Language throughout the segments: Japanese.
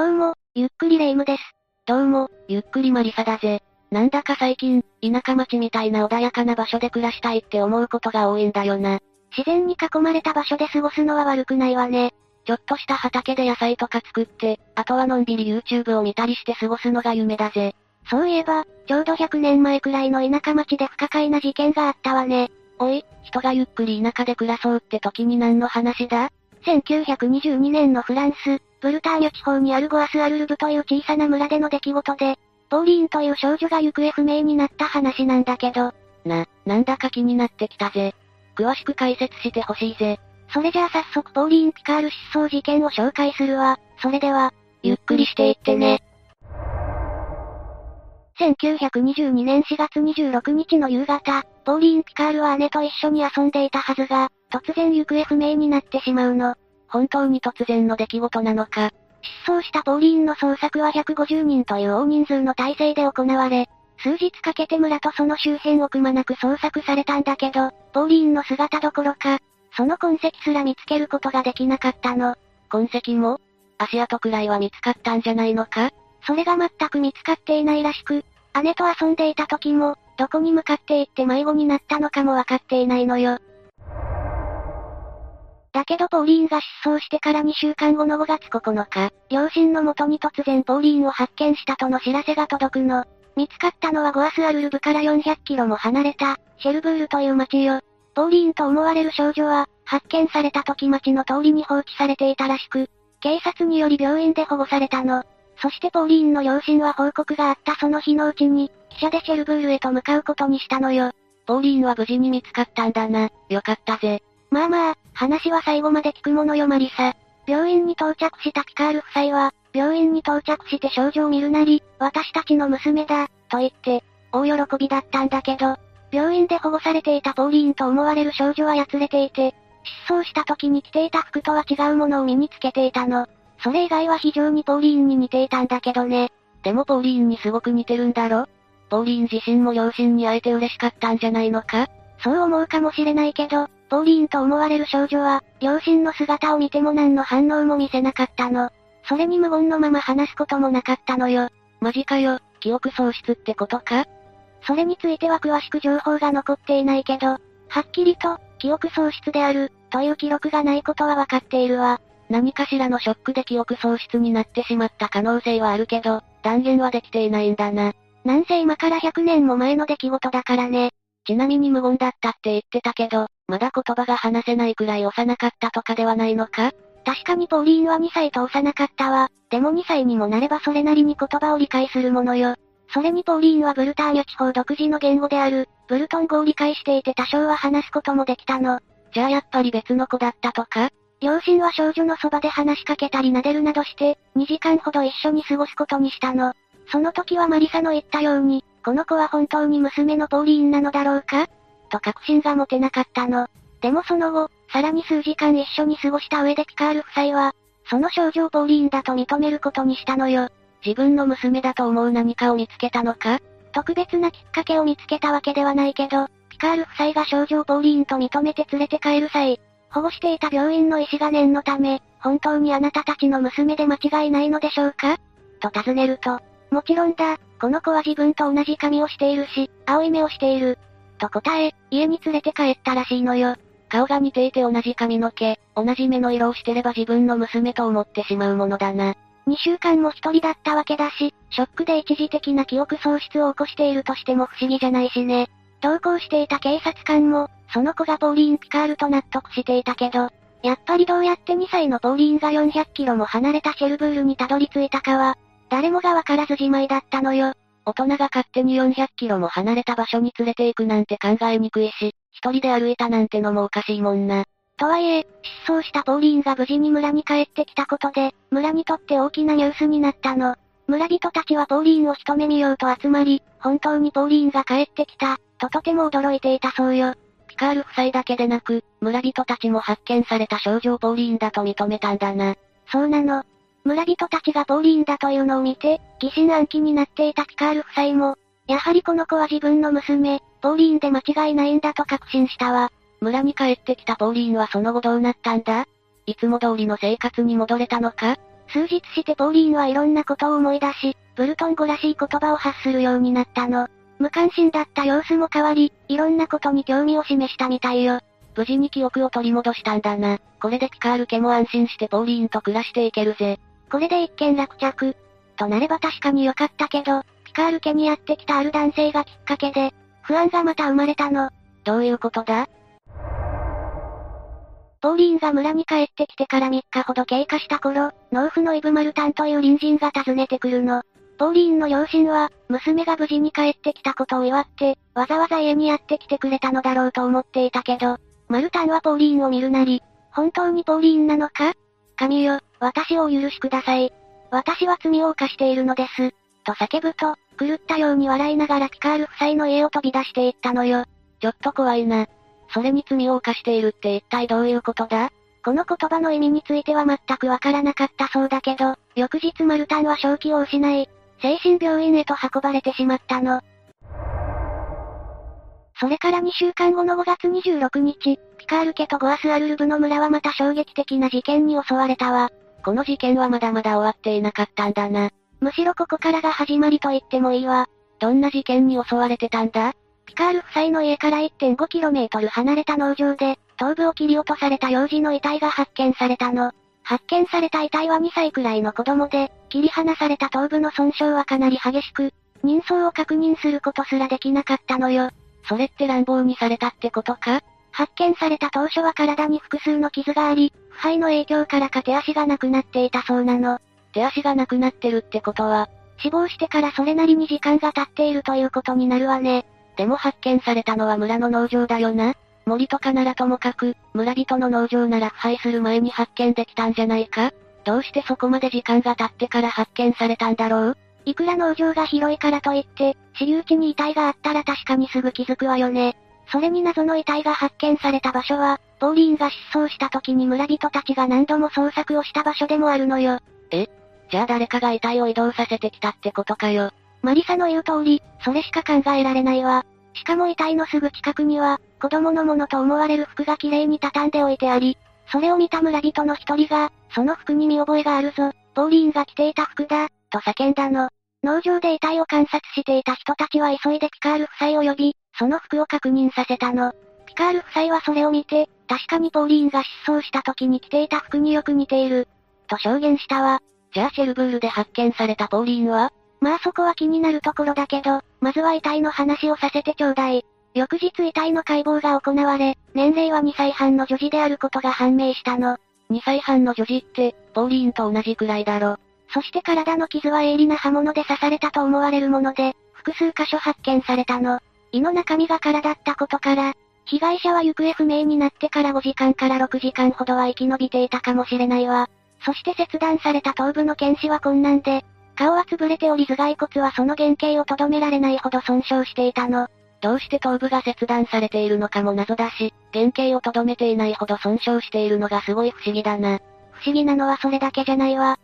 どうも、ゆっくりレ夢ムです。どうも、ゆっくりマリサだぜ。なんだか最近、田舎町みたいな穏やかな場所で暮らしたいって思うことが多いんだよな。自然に囲まれた場所で過ごすのは悪くないわね。ちょっとした畑で野菜とか作って、あとはのんびり YouTube を見たりして過ごすのが夢だぜ。そういえば、ちょうど100年前くらいの田舎町で不可解な事件があったわね。おい、人がゆっくり田舎で暮らそうって時に何の話だ？1922年のフランス、ブルターニュ地方にあるゴアスアルルブという小さな村での出来事で、ポーリーンという少女が行方不明になった話なんだけど。な、なんだか気になってきたぜ。詳しく解説してほしいぜ。それじゃあ早速ポーリーン・ピカール失踪事件を紹介するわ。それでは、ゆっくりしていってね。1922年4月26日の夕方、ポーリーン・ピカールは姉と一緒に遊んでいたはずが、突然行方不明になってしまうの。本当に突然の出来事なのか。失踪したポーリーンの捜索は150人という大人数の体制で行われ、数日かけて村とその周辺をくまなく捜索されたんだけど、ポーリーンの姿どころか、その痕跡すら見つけることができなかったの。痕跡も？足跡くらいは見つかったんじゃないのか？それが全く見つかっていないらしく、姉と遊んでいた時も、どこに向かって行って迷子になったのかもわかっていないのよ。だけどポーリーンが失踪してから2週間後の5月9日、両親の元に突然ポーリーンを発見したとの知らせが届くの。見つかったのはゴアスアルルブから400キロも離れた、シェルブールという町よ。ポーリーンと思われる少女は、発見された時町の通りに放置されていたらしく、警察により病院で保護されたの。そしてポーリーンの両親は報告があったその日のうちに、汽車でシェルブールへと向かうことにしたのよ。ポーリーンは無事に見つかったんだな。よかったぜ。まあまあ、話は最後まで聞くものよマリサ。病院に到着したピカール夫妻は、病院に到着して少女を見るなり、私たちの娘だ、と言って、大喜びだったんだけど、病院で保護されていたポーリーンと思われる少女はやつれていて、失踪した時に着ていた服とは違うものを身につけていたの。それ以外は非常にポーリーンに似ていたんだけどね。でもポーリーンにすごく似てるんだろ？ポーリーン自身も両親に会えて嬉しかったんじゃないのか？そう思うかもしれないけど、ポーリーンと思われる少女は、両親の姿を見ても何の反応も見せなかったの。それに無言のまま話すこともなかったのよ。マジかよ、記憶喪失ってことか？それについては詳しく情報が残っていないけど、はっきりと、記憶喪失である、という記録がないことはわかっているわ。何かしらのショックで記憶喪失になってしまった可能性はあるけど、断言はできていないんだな。なんせ今から100年も前の出来事だからね。ちなみに無言だったって言ってたけど、まだ言葉が話せないくらい幼かったとかではないのか？確かにポーリーンは2歳と幼かったわ。でも2歳にもなればそれなりに言葉を理解するものよ。それにポーリーンはブルターニュ地方独自の言語である、ブルトン語を理解していて多少は話すこともできたの。じゃあやっぱり別の子だったとか？両親は少女のそばで話しかけたり撫でるなどして、2時間ほど一緒に過ごすことにしたの。その時はマリサの言ったように、この子は本当に娘のポーリーンなのだろうか？と確信が持てなかったの。でもその後、さらに数時間一緒に過ごした上でピカール夫妻は、その少女をポーリーンだと認めることにしたのよ。自分の娘だと思う何かを見つけたのか？特別なきっかけを見つけたわけではないけど、ピカール夫妻が少女をポーリーンと認めて連れて帰る際、保護していた病院の医師が念のため、本当にあなたたちの娘で間違いないのでしょうか？と尋ねると、もちろんだ、この子は自分と同じ髪をしているし、青い目をしている。と答え、家に連れて帰ったらしいのよ。顔が似ていて同じ髪の毛、同じ目の色をしてれば自分の娘と思ってしまうものだな。2週間も一人だったわけだし、ショックで一時的な記憶喪失を起こしているとしても不思議じゃないしね。同行していた警察官も、その子がポーリーン・ピカールと納得していたけど、やっぱりどうやって2歳のポーリーンが400キロも離れたシェルブールにたどり着いたかは、誰もがわからずじまいだったのよ。大人が勝手に400キロも離れた場所に連れて行くなんて考えにくいし、一人で歩いたなんてのもおかしいもんな。とはいえ、失踪したポーリーンが無事に村に帰ってきたことで、村にとって大きなニュースになったの。村人たちはポーリーンを一目見ようと集まり、本当にポーリーンが帰ってきた、ととても驚いていたそうよ。ピカール夫妻だけでなく、村人たちも発見された少女をポーリーンだと認めたんだな。そうなの。村人たちがポーリーンだというのを見て、疑心暗鬼になっていたピカール夫妻も、やはりこの子は自分の娘、ポーリーンで間違いないんだと確信したわ。村に帰ってきたポーリーンはその後どうなったんだ？いつも通りの生活に戻れたのか？数日してポーリーンはいろんなことを思い出し、ブルトン語らしい言葉を発するようになったの。無関心だった様子も変わり、いろんなことに興味を示したみたいよ。無事に記憶を取り戻したんだな。これでピカール家も安心してポーリーンと暮らしていけるぜ。これで一件落着。となれば確かに良かったけど、ピカール家にやってきたある男性がきっかけで、不安がまた生まれたの。どういうことだ？ポーリーンが村に帰ってきてから3日ほど経過した頃、農夫のイブ・マルタンという隣人が訪ねてくるの。ポーリーンの両親は、娘が無事に帰ってきたことを祝って、わざわざ家にやってきてくれたのだろうと思っていたけど、マルタンはポーリーンを見るなり、本当にポーリーンなのか？神よ、私をお許しください。私は罪を犯しているのです。と叫ぶと、狂ったように笑いながらピカール夫妻の家を飛び出していったのよ。ちょっと怖いな。それに罪を犯しているって一体どういうことだ？この言葉の意味については全くわからなかったそうだけど、翌日マルタンは正気を失い、精神病院へと運ばれてしまったの。それから2週間後の5月26日、ピカール家とゴアスアルルブの村はまた衝撃的な事件に襲われたわ。この事件はまだまだ終わっていなかったんだな。むしろここからが始まりと言ってもいいわ。どんな事件に襲われてたんだ？ピカール夫妻の家から 1.5km 離れた農場で、頭部を切り落とされた幼児の遺体が発見されたの。発見された遺体は2歳くらいの子供で、切り離された頭部の損傷はかなり激しく、人相を確認することすらできなかったのよ。それって乱暴にされたってことか？発見された当初は体に複数の傷があり、腐敗の影響からか手足がなくなっていたそうなの。手足がなくなってるってことは、死亡してからそれなりに時間が経っているということになるわね。でも発見されたのは村の農場だよな。森とかならともかく、村人の農場なら腐敗する前に発見できたんじゃないか？どうしてそこまで時間が経ってから発見されたんだろう？いくら農場が広いからといって、私有地に遺体があったら確かにすぐ気づくわよね。それに謎の遺体が発見された場所は、ポーリーンが失踪した時に村人たちが何度も捜索をした場所でもあるのよ。え？じゃあ誰かが遺体を移動させてきたってことかよ。マリサの言う通り、それしか考えられないわ。しかも遺体のすぐ近くには、子供のものと思われる服が綺麗に畳んでおいてあり、それを見た村人の一人が、その服に見覚えがあるぞ、ポーリーンが着ていた服だ、と叫んだの。農場で遺体を観察していた人たちは急いでピカール夫妻を呼び、その服を確認させたの。ピカール夫妻はそれを見て、確かにポーリーンが失踪した時に着ていた服によく似ている、と証言したわ。じゃあシェルブールで発見されたポーリーンは？まあそこは気になるところだけど、まずは遺体の話をさせてちょうだい。翌日遺体の解剖が行われ、年齢は2歳半の女児であることが判明したの。2歳半の女児って、ポーリーンと同じくらいだろ。そして体の傷は鋭利な刃物で刺されたと思われるもので、複数箇所発見されたの。胃の中身が空だったことから、被害者は行方不明になってから5時間から6時間ほどは生き延びていたかもしれないわ。そして切断された頭部の検視は困難で、顔は潰れており頭蓋骨はその原型をとどめられないほど損傷していたの。どうして頭部が切断されているのかも謎だし、原型をとどめていないほど損傷しているのがすごい不思議だな。不思議なのはそれだけじゃないわ。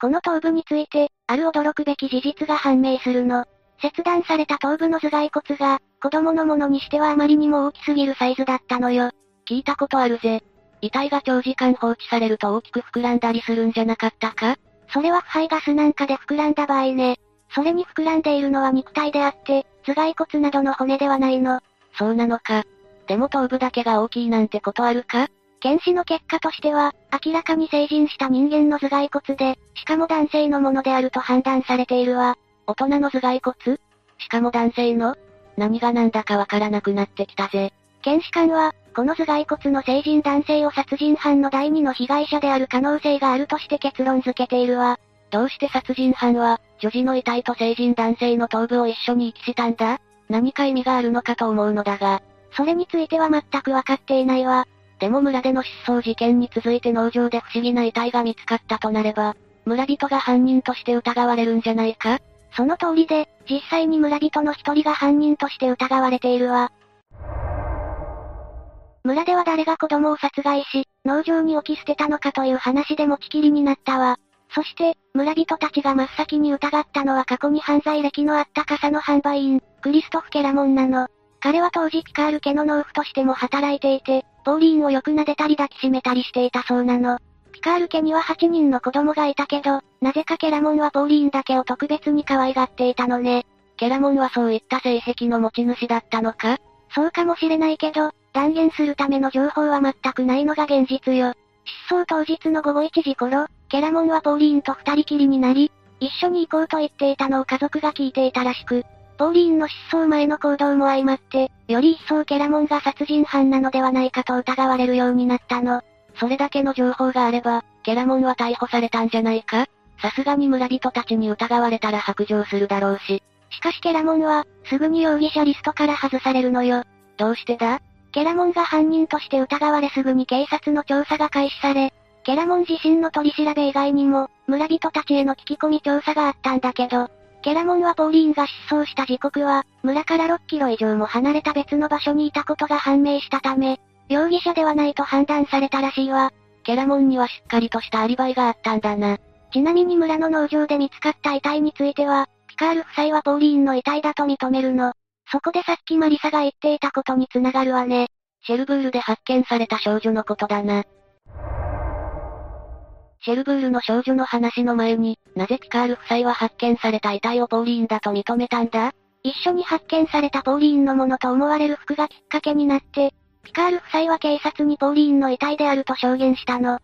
この頭部について、ある驚くべき事実が判明するの。切断された頭部の頭蓋骨が、子供のものにしてはあまりにも大きすぎるサイズだったのよ。聞いたことあるぜ。遺体が長時間放置されると大きく膨らんだりするんじゃなかったか？それは腐敗ガスなんかで膨らんだ場合ね。それに膨らんでいるのは肉体であって、頭蓋骨などの骨ではないの。そうなのか。でも頭部だけが大きいなんてことあるか？検視の結果としては、明らかに成人した人間の頭蓋骨で、しかも男性のものであると判断されているわ。大人の頭蓋骨？しかも男性の？何が何だかわからなくなってきたぜ。検視官は、この頭蓋骨の成人男性を殺人犯の第二の被害者である可能性があるとして結論付けているわ。どうして殺人犯は、女児の遺体と成人男性の頭部を一緒に遺棄したんだ？何か意味があるのかと思うのだが。それについては全くわかっていないわ。でも村での失踪事件に続いて農場で不思議な遺体が見つかったとなれば、村人が犯人として疑われるんじゃないか？その通りで、実際に村人の一人が犯人として疑われているわ。村では誰が子供を殺害し、農場に置き捨てたのかという話で持ちきりになったわ。そして、村人たちが真っ先に疑ったのは過去に犯罪歴のあった傘の販売員、クリストフ・ケラモンなの。彼は当時ピカール家の農夫としても働いていて、ポーリーンをよく撫でたり抱きしめたりしていたそうなの。ピカール家には8人の子供がいたけど、なぜかケラモンはポーリーンだけを特別に可愛がっていたのね。ケラモンはそういった性癖の持ち主だったのか？そうかもしれないけど、断言するための情報は全くないのが現実よ。失踪当日の午後1時頃、ケラモンはポーリーンと二人きりになり、一緒に行こうと言っていたのを家族が聞いていたらしく、ポーリーンの失踪前の行動も相まって、より一層ケラモンが殺人犯なのではないかと疑われるようになったの。それだけの情報があれば、ケラモンは逮捕されたんじゃないか？さすがに村人たちに疑われたら白状するだろうし。しかしケラモンは、すぐに容疑者リストから外されるのよ。どうしてだ？ケラモンが犯人として疑われすぐに警察の調査が開始され、ケラモン自身の取り調べ以外にも、村人たちへの聞き込み調査があったんだけど、ケラモンはポーリーンが失踪した時刻は、村から6キロ以上も離れた別の場所にいたことが判明したため、容疑者ではないと判断されたらしいわ。ケラモンにはしっかりとしたアリバイがあったんだな。ちなみに村の農場で見つかった遺体については、ピカール夫妻はポーリーンの遺体だと認めるの。そこでさっきマリサが言っていたことに繋がるわね。シェルブールで発見された少女のことだな。シェルブールの少女の話の前に、なぜピカール夫妻は発見された遺体をポーリーンだと認めたんだ？一緒に発見されたポーリーンのものと思われる服がきっかけになって、ピカール夫妻は警察にポーリーンの遺体であると証言したの。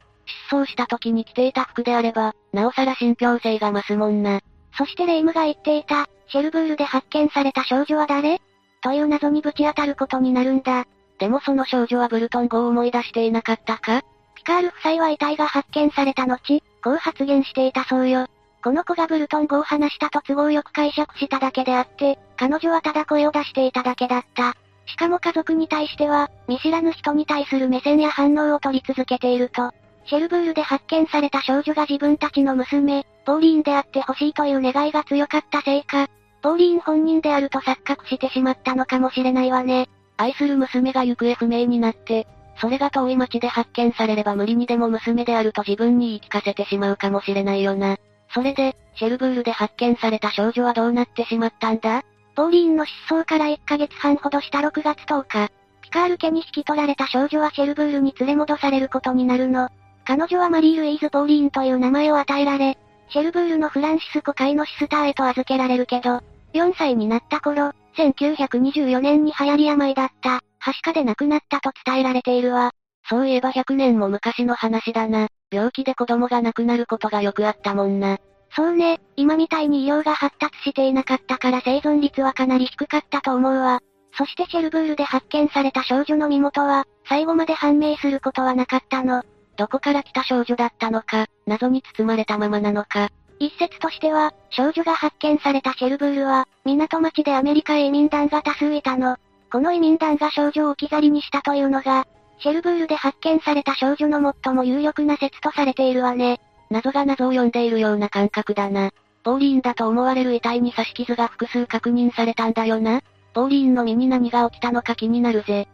失踪した時に着ていた服であれば、なおさら信憑性が増すもんな。そしてレイムが言っていた、シェルブールで発見された少女は誰？という謎にぶち当たることになるんだ。でもその少女はブルトン語を思い出していなかったか？カール夫妻は遺体が発見された後、こう発言していたそうよ。この子がブルトン語を話したと都合よく解釈しただけであって、彼女はただ声を出していただけだった。しかも家族に対しては、見知らぬ人に対する目線や反応を取り続けていると。シェルブールで発見された少女が自分たちの娘、ポーリーンであってほしいという願いが強かったせいか、ポーリーン本人であると錯覚してしまったのかもしれないわね。愛する娘が行方不明になって、それが遠い町で発見されれば無理にでも娘であると自分に言い聞かせてしまうかもしれないよな。それで、シェルブールで発見された少女はどうなってしまったんだ？ポーリーンの失踪から1ヶ月半ほどした6月10日、ピカール家に引き取られた少女はシェルブールに連れ戻されることになるの。彼女はマリー・ルイーズ・ポーリーンという名前を与えられ、シェルブールのフランシスコ会のシスターへと預けられるけど、4歳になった頃、1924年に流行り病だった、はしかで亡くなったと伝えられているわ。そういえば100年も昔の話だな。病気で子供が亡くなることがよくあったもんな。そうね、今みたいに医療が発達していなかったから生存率はかなり低かったと思うわ。そしてシェルブールで発見された少女の身元は、最後まで判明することはなかったの。どこから来た少女だったのか、謎に包まれたままなのか。一説としては、少女が発見されたシェルブールは、港町でアメリカへ移民団が多数いたの。この移民団が少女を置き去りにしたというのが、シェルブールで発見された少女の最も有力な説とされているわね。謎が謎を呼んでいるような感覚だな。ポーリーンだと思われる遺体に刺し傷が複数確認されたんだよな。ポーリーンの身に何が起きたのか気になるぜ。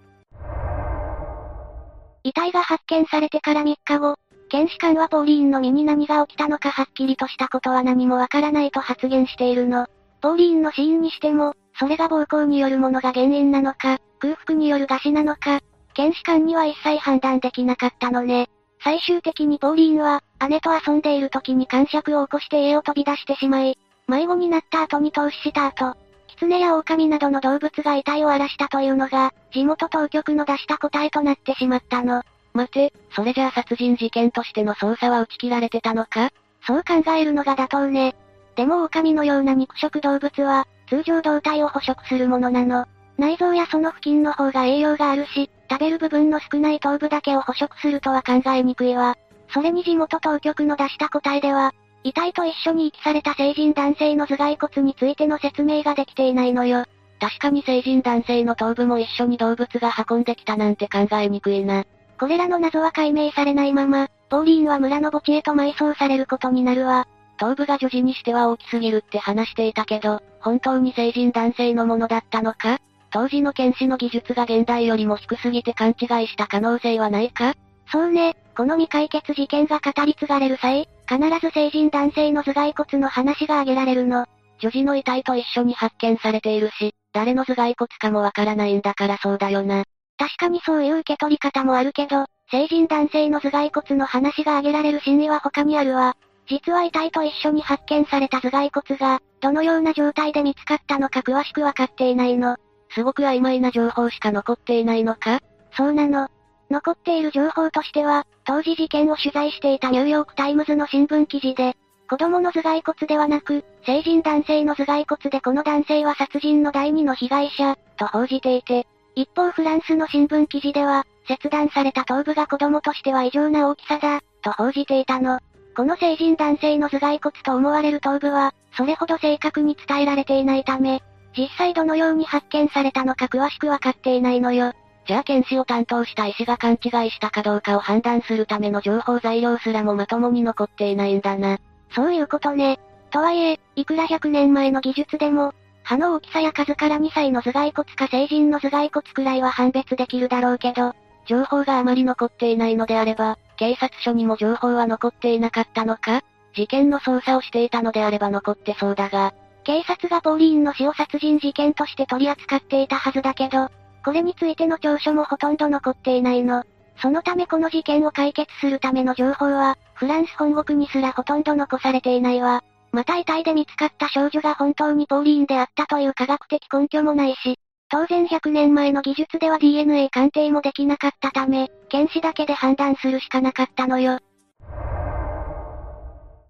遺体が発見されてから3日後、検視官はポーリーンの身に何が起きたのかはっきりとしたことは何もわからないと発言しているの。ポーリーンの死因にしても、それが暴行によるものが原因なのか、空腹による餓死なのか、検視官には一切判断できなかったのね。最終的にポーリーンは、姉と遊んでいる時に感触を起こして家を飛び出してしまい、迷子になった後に投資した後、狐や狼などの動物が遺体を荒らしたというのが、地元当局の出した答えとなってしまったの。待て、それじゃあ殺人事件としての捜査は打ち切られてたのか？そう考えるのが妥当ね。でも狼のような肉食動物は、通常胴体を捕食するものなの。内臓やその付近の方が栄養があるし、食べる部分の少ない頭部だけを捕食するとは考えにくいわ。それに地元当局の出した答えでは、遺体と一緒に遺棄された成人男性の頭蓋骨についての説明ができていないのよ。確かに成人男性の頭部も一緒に動物が運んできたなんて考えにくいな。これらの謎は解明されないまま、ポーリーンは村の墓地へと埋葬されることになるわ。頭部が女児にしては大きすぎるって話していたけど、本当に成人男性のものだったのか？当時の検視の技術が現代よりも低すぎて勘違いした可能性はないか？そうね、この未解決事件が語り継がれる際、必ず成人男性の頭蓋骨の話が挙げられるの。女児の遺体と一緒に発見されているし、誰の頭蓋骨かもわからないんだからそうだよな。確かにそういう受け取り方もあるけど、成人男性の頭蓋骨の話が挙げられる真意は他にあるわ。実は遺体と一緒に発見された頭蓋骨が、どのような状態で見つかったのか詳しくわかっていないの。すごく曖昧な情報しか残っていないのか？そうなの。残っている情報としては、当時事件を取材していたニューヨークタイムズの新聞記事で、子供の頭蓋骨ではなく、成人男性の頭蓋骨でこの男性は殺人の第二の被害者、と報じていて、一方フランスの新聞記事では、切断された頭部が子供としては異常な大きさだ、と報じていたの。この成人男性の頭蓋骨と思われる頭部は、それほど正確に伝えられていないため、実際どのように発見されたのか詳しくわかっていないのよ。じゃあ検視を担当した医師が勘違いしたかどうかを判断するための情報材料すらもまともに残っていないんだな。そういうことね。とはいえ、いくら100年前の技術でも、歯の大きさや数から2歳の頭蓋骨か成人の頭蓋骨くらいは判別できるだろうけど、情報があまり残っていないのであれば、警察署にも情報は残っていなかったのか？事件の捜査をしていたのであれば残ってそうだが、警察がポーリーンの死を殺人事件として取り扱っていたはずだけど、これについての調書もほとんど残っていないの。そのためこの事件を解決するための情報は、フランス本国にすらほとんど残されていないわ。また遺体で見つかった少女が本当にポーリーンであったという科学的根拠もないし、当然100年前の技術では DNA 鑑定もできなかったため、検視だけで判断するしかなかったのよ。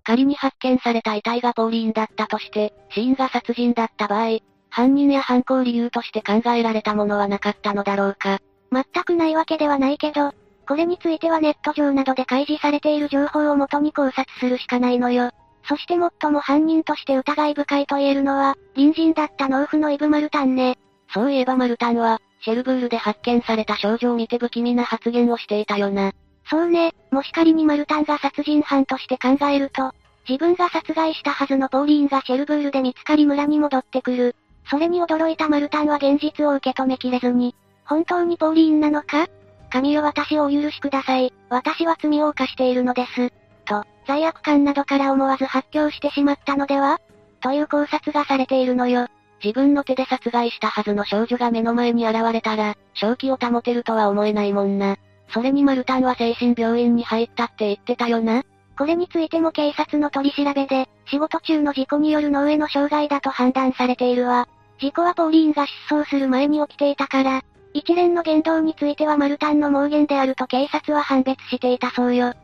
仮に発見された遺体がポーリーンだったとして、死因が殺人だった場合、犯人や犯行理由として考えられたものはなかったのだろうか。全くないわけではないけど、これについてはネット上などで開示されている情報をもとに考察するしかないのよ。そして最も犯人として疑い深いと言えるのは、隣人だった農夫のイブ・マルタンね。そういえばマルタンは、シェルブールで発見された少女を見て不気味な発言をしていたよな。そうね、もし仮にマルタンが殺人犯として考えると、自分が殺害したはずのポーリーンがシェルブールで見つかり村に戻ってくる。それに驚いたマルタンは現実を受け止めきれずに、本当にポーリーンなのか？神よ私をお許しください。私は罪を犯しているのです。と、罪悪感などから思わず発狂してしまったのでは？という考察がされているのよ。自分の手で殺害したはずの少女が目の前に現れたら、正気を保てるとは思えないもんな。それにマルタンは精神病院に入ったって言ってたよな。これについても警察の取り調べで、仕事中の事故による脳への障害だと判断されているわ。事故はポーリーンが失踪する前に起きていたから、一連の言動についてはマルタンの妄言であると警察は判別していたそうよ。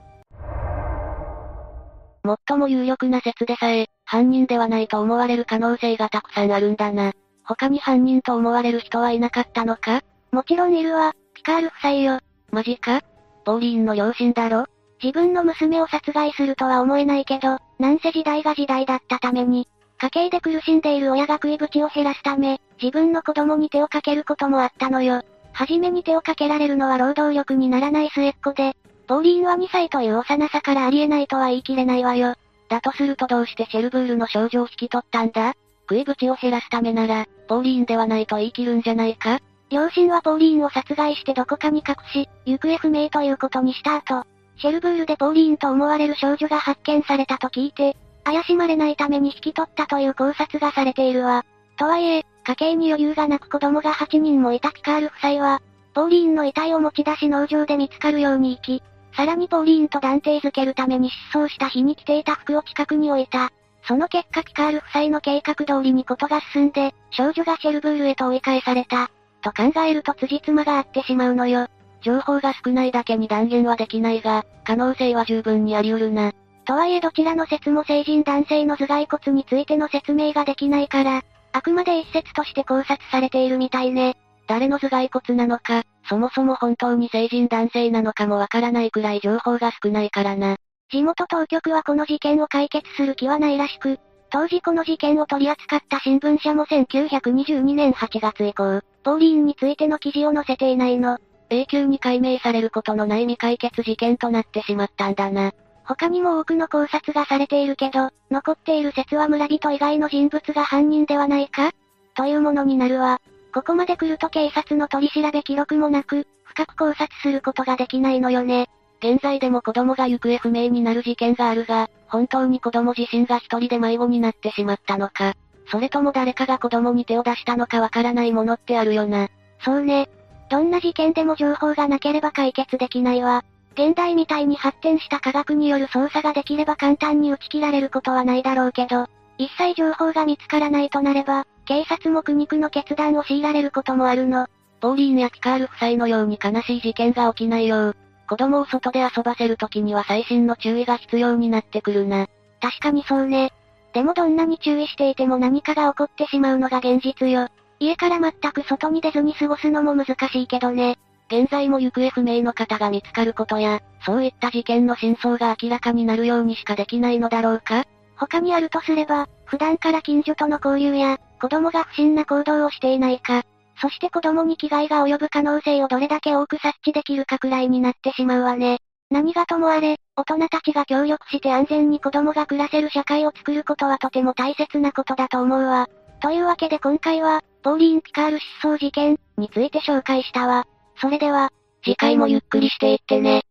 最も有力な説でさえ、犯人ではないと思われる可能性がたくさんあるんだな。他に犯人と思われる人はいなかったのか？もちろんいるわ、ピカール夫妻よ。マジか？ポーリーンの両親だろ？自分の娘を殺害するとは思えないけど、なんせ時代が時代だったために、家計で苦しんでいる親が食い口を減らすため、自分の子供に手をかけることもあったのよ。はじめに手をかけられるのは労働力にならない末っ子で、ポーリーンは2歳という幼さからありえないとは言い切れないわよ。だとするとどうしてシェルブールの少女を引き取ったんだ？食い口を減らすためなら、ポーリーンではないと言い切るんじゃないか？両親はポーリーンを殺害してどこかに隠し、行方不明ということにした後、シェルブールでポーリーンと思われる少女が発見されたと聞いて、怪しまれないために引き取ったという考察がされているわ。とはいえ、家計に余裕がなく子供が8人もいたピカール夫妻は、ポーリーンの遺体を持ち出し農場で見つかるように行き、さらにポーリーンと断定づけるために失踪した日に着ていた服を近くに置いた。その結果ピカール夫妻の計画通りにことが進んで、少女がシェルブールへと追い返された。と考えると辻褄が合ってしまうのよ。情報が少ないだけに断言はできないが、可能性は十分にあり得るな。とはいえどちらの説も成人男性の頭蓋骨についての説明ができないから、あくまで一説として考察されているみたいね。誰の頭蓋骨なのか、そもそも本当に成人男性なのかもわからないくらい情報が少ないからな。地元当局はこの事件を解決する気はないらしく、当時この事件を取り扱った新聞社も1922年8月以降、ポーリーンについての記事を載せていないの。永久に解明されることのない未解決事件となってしまったんだな。他にも多くの考察がされているけど、残っている説は村人以外の人物が犯人ではないか？というものになるわ。ここまで来ると警察の取り調べ記録もなく、深く考察することができないのよね。現在でも子供が行方不明になる事件があるが、本当に子供自身が一人で迷子になってしまったのか、それとも誰かが子供に手を出したのかわからないものってあるよな。そうね。どんな事件でも情報がなければ解決できないわ。現代みたいに発展した科学による捜査ができれば簡単に打ち切られることはないだろうけど、一切情報が見つからないとなれば、警察も苦肉の決断を強いられることもあるの。ポーリーンやピカール夫妻のように悲しい事件が起きないよう、子供を外で遊ばせるときには細心の注意が必要になってくるな。確かにそうね。でもどんなに注意していても何かが起こってしまうのが現実よ。家から全く外に出ずに過ごすのも難しいけどね。現在も行方不明の方が見つかることや、そういった事件の真相が明らかになるようにしかできないのだろうか？他にあるとすれば、普段から近所との交流や、子供が不審な行動をしていないか、そして子供に危害が及ぶ可能性をどれだけ多く察知できるかくらいになってしまうわね。何がともあれ、大人たちが協力して安全に子供が暮らせる社会を作ることはとても大切なことだと思うわ。というわけで今回は、ポーリーン・ピカール失踪事件について紹介したわ。それでは、次回もゆっくりしていってね。